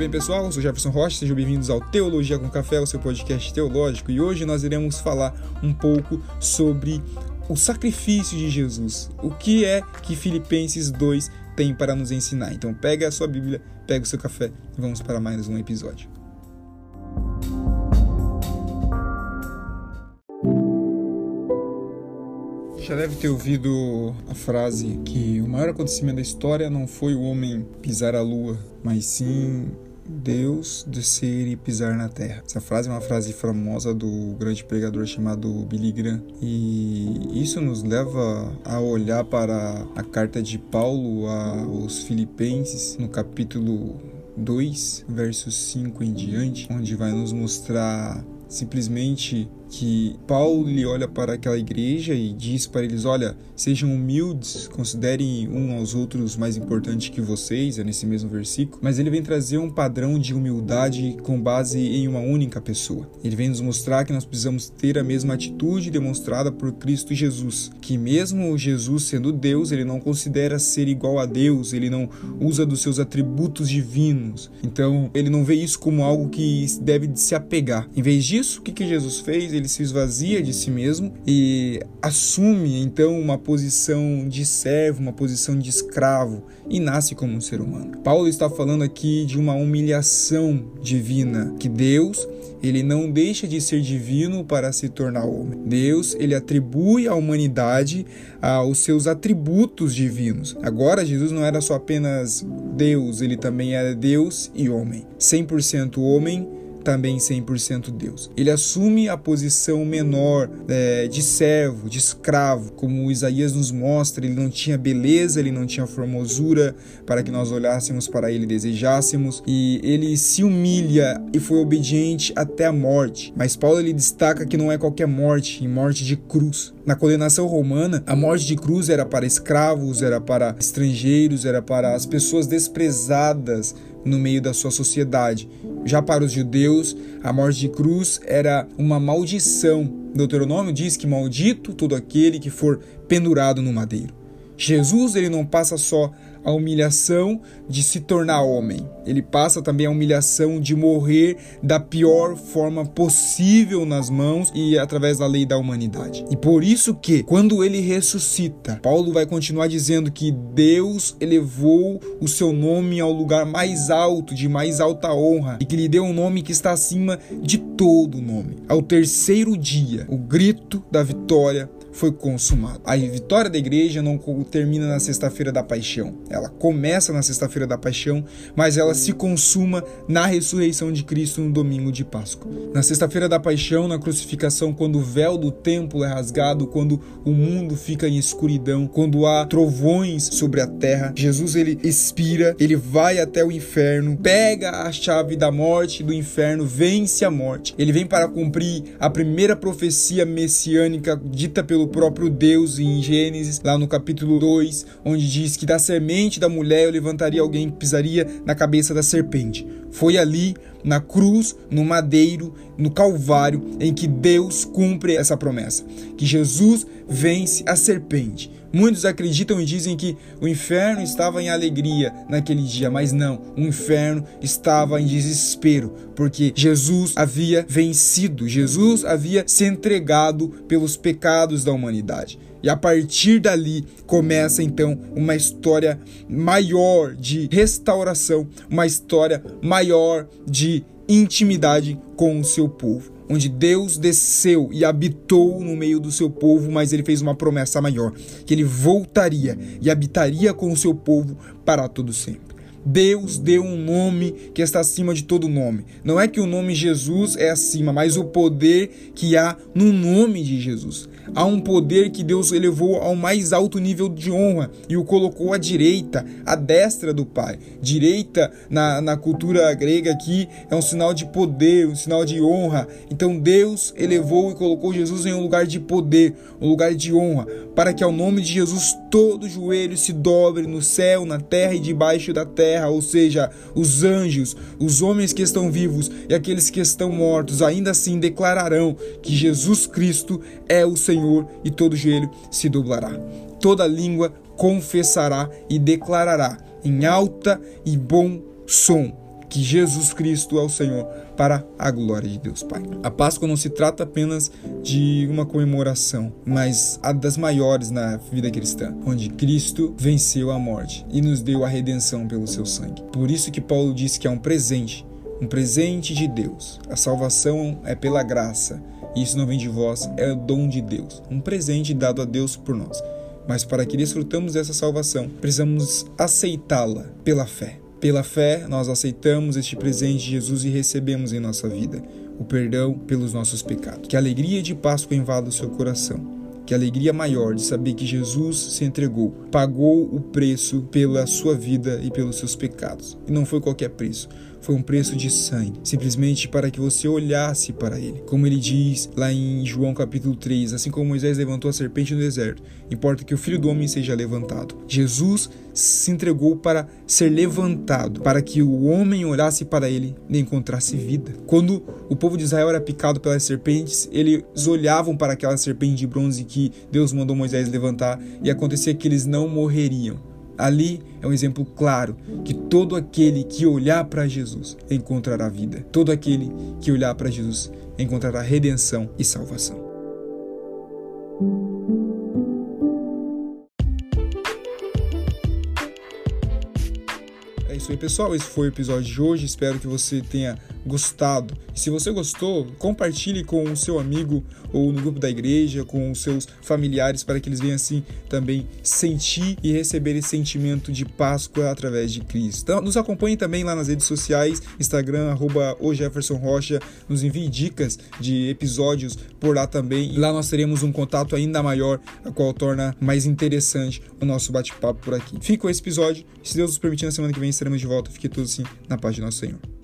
bem, pessoal? Eu sou Jefferson Rocha, sejam bem-vindos ao Teologia com Café, o seu podcast teológico, e hoje nós iremos falar um pouco sobre o sacrifício de Jesus. O que é que Filipenses 2 tem para nos ensinar? Então, pega a sua Bíblia, pega o seu café e vamos para mais um episódio. Já deve ter ouvido a frase que o maior acontecimento da história não foi o homem pisar a lua, mas sim Deus descer e pisar na terra. Essa frase é uma frase famosa do grande pregador chamado Billy Graham e isso nos leva a olhar para a carta de Paulo aos Filipenses no capítulo 2, versos 5 em diante, onde vai nos mostrar simplesmente que Paulo ele olha para aquela igreja e diz para eles: olha, sejam humildes, considerem um aos outros mais importantes que vocês, é nesse mesmo versículo, mas ele vem trazer um padrão de humildade com base em uma única pessoa. Ele vem nos mostrar que nós precisamos ter a mesma atitude demonstrada por Cristo Jesus, que mesmo Jesus sendo Deus, ele não considera ser igual a Deus, ele não usa dos seus atributos divinos. Então, ele não vê isso como algo que deve se apegar. Em vez disso, o que, que Jesus fez? ele se esvazia de si mesmo e assume então uma posição de servo, uma posição de escravo e nasce como um ser humano. Paulo está falando aqui de uma humilhação divina que Deus ele não deixa de ser divino para se tornar homem. Deus, ele atribui à humanidade os seus atributos divinos. Agora, Jesus não era só apenas Deus, ele também era Deus e homem. 100% homem também 100% Deus. Ele assume a posição menor é, de servo, de escravo, como Isaías nos mostra. Ele não tinha beleza, ele não tinha formosura para que nós olhássemos para ele e desejássemos. E ele se humilha e foi obediente até a morte. Mas Paulo ele destaca que não é qualquer morte, em morte de cruz. Na condenação romana, a morte de cruz era para escravos, era para estrangeiros, era para as pessoas desprezadas no meio da sua sociedade. Já para os judeus, a morte de cruz era uma maldição. Deuteronômio diz que maldito todo aquele que for pendurado no madeiro. Jesus ele não passa só a humilhação de se tornar homem. Ele passa também a humilhação de morrer da pior forma possível nas mãos e através da lei da humanidade. E por isso que, quando ele ressuscita, Paulo vai continuar dizendo que Deus elevou o seu nome ao lugar mais alto, de mais alta honra, e que lhe deu um nome que está acima de todo nome. Ao terceiro dia, o grito da vitória foi consumado. A vitória da igreja não termina na sexta-feira da paixão. Ela começa na sexta-feira da paixão, mas ela se consuma na ressurreição de Cristo no domingo de Páscoa. Na sexta-feira da paixão, na crucificação, quando o véu do templo é rasgado, quando o mundo fica em escuridão, quando há trovões sobre a terra, Jesus ele expira, ele vai até o inferno, pega a chave da morte do inferno, vence a morte. Ele vem para cumprir a primeira profecia messiânica dita pelo próprio Deus em Gênesis, lá no capítulo 2, onde diz que da semente da mulher eu levantaria alguém que pisaria na cabeça da serpente. Foi ali, na cruz, no madeiro, no Calvário, em que Deus cumpre essa promessa, que Jesus vence a serpente. Muitos acreditam e dizem que o inferno estava em alegria naquele dia, mas não, o inferno estava em desespero, porque Jesus havia vencido, Jesus havia se entregado pelos pecados da humanidade. E a partir dali começa então uma história maior de restauração, uma história maior de intimidade com o seu povo onde Deus desceu e habitou no meio do seu povo, mas ele fez uma promessa maior, que ele voltaria e habitaria com o seu povo para todo sempre. Deus deu um nome que está acima de todo nome. Não é que o nome Jesus é acima, mas o poder que há no nome de Jesus. Há um poder que Deus elevou ao mais alto nível de honra e o colocou à direita, à destra do Pai. Direita, na, na cultura grega aqui, é um sinal de poder, um sinal de honra. Então Deus elevou e colocou Jesus em um lugar de poder, um lugar de honra, para que ao nome de Jesus todo joelho se dobre no céu, na terra e debaixo da terra, ou seja, os anjos, os homens que estão vivos e aqueles que estão mortos, ainda assim declararão que Jesus Cristo é o Senhor Senhor e todo joelho se doblará. Toda língua confessará e declarará em alta e bom som que Jesus Cristo é o Senhor para a glória de Deus Pai. A Páscoa não se trata apenas de uma comemoração, mas a das maiores na vida cristã, onde Cristo venceu a morte e nos deu a redenção pelo seu sangue. Por isso que Paulo diz que é um presente, um presente de Deus. A salvação é pela graça, isso não vem de vós, é o dom de Deus, um presente dado a Deus por nós. Mas para que desfrutamos dessa salvação, precisamos aceitá-la pela fé. Pela fé, nós aceitamos este presente de Jesus e recebemos em nossa vida o perdão pelos nossos pecados. Que a alegria de Páscoa invada o seu coração. Que a alegria maior de saber que Jesus se entregou, pagou o preço pela sua vida e pelos seus pecados. E não foi qualquer preço, foi um preço de sangue, simplesmente para que você olhasse para ele. Como ele diz lá em João capítulo 3, assim como Moisés levantou a serpente no deserto, importa que o filho do homem seja levantado. Jesus se entregou para ser levantado, para que o homem olhasse para ele e encontrasse vida. Quando o povo de Israel era picado pelas serpentes, eles olhavam para aquela serpente de bronze que Deus mandou Moisés levantar e acontecia que eles não morreriam Ali é um exemplo claro que todo aquele que olhar para Jesus encontrará vida. Todo aquele que olhar para Jesus encontrará redenção e salvação. É isso aí, pessoal. Esse foi o episódio de hoje. Espero que você tenha gostado. Se você gostou, compartilhe com o seu amigo ou no grupo da igreja, com os seus familiares, para que eles venham assim também sentir e receber esse sentimento de Páscoa através de Cristo. Então, nos acompanhe também lá nas redes sociais, Instagram, arroba o Jefferson Rocha, nos envie dicas de episódios por lá também. Lá nós teremos um contato ainda maior, a qual torna mais interessante o nosso bate-papo por aqui. Fica esse episódio. Se Deus nos permitir, na semana que vem estaremos de volta. Fique todos assim na paz de nosso Senhor.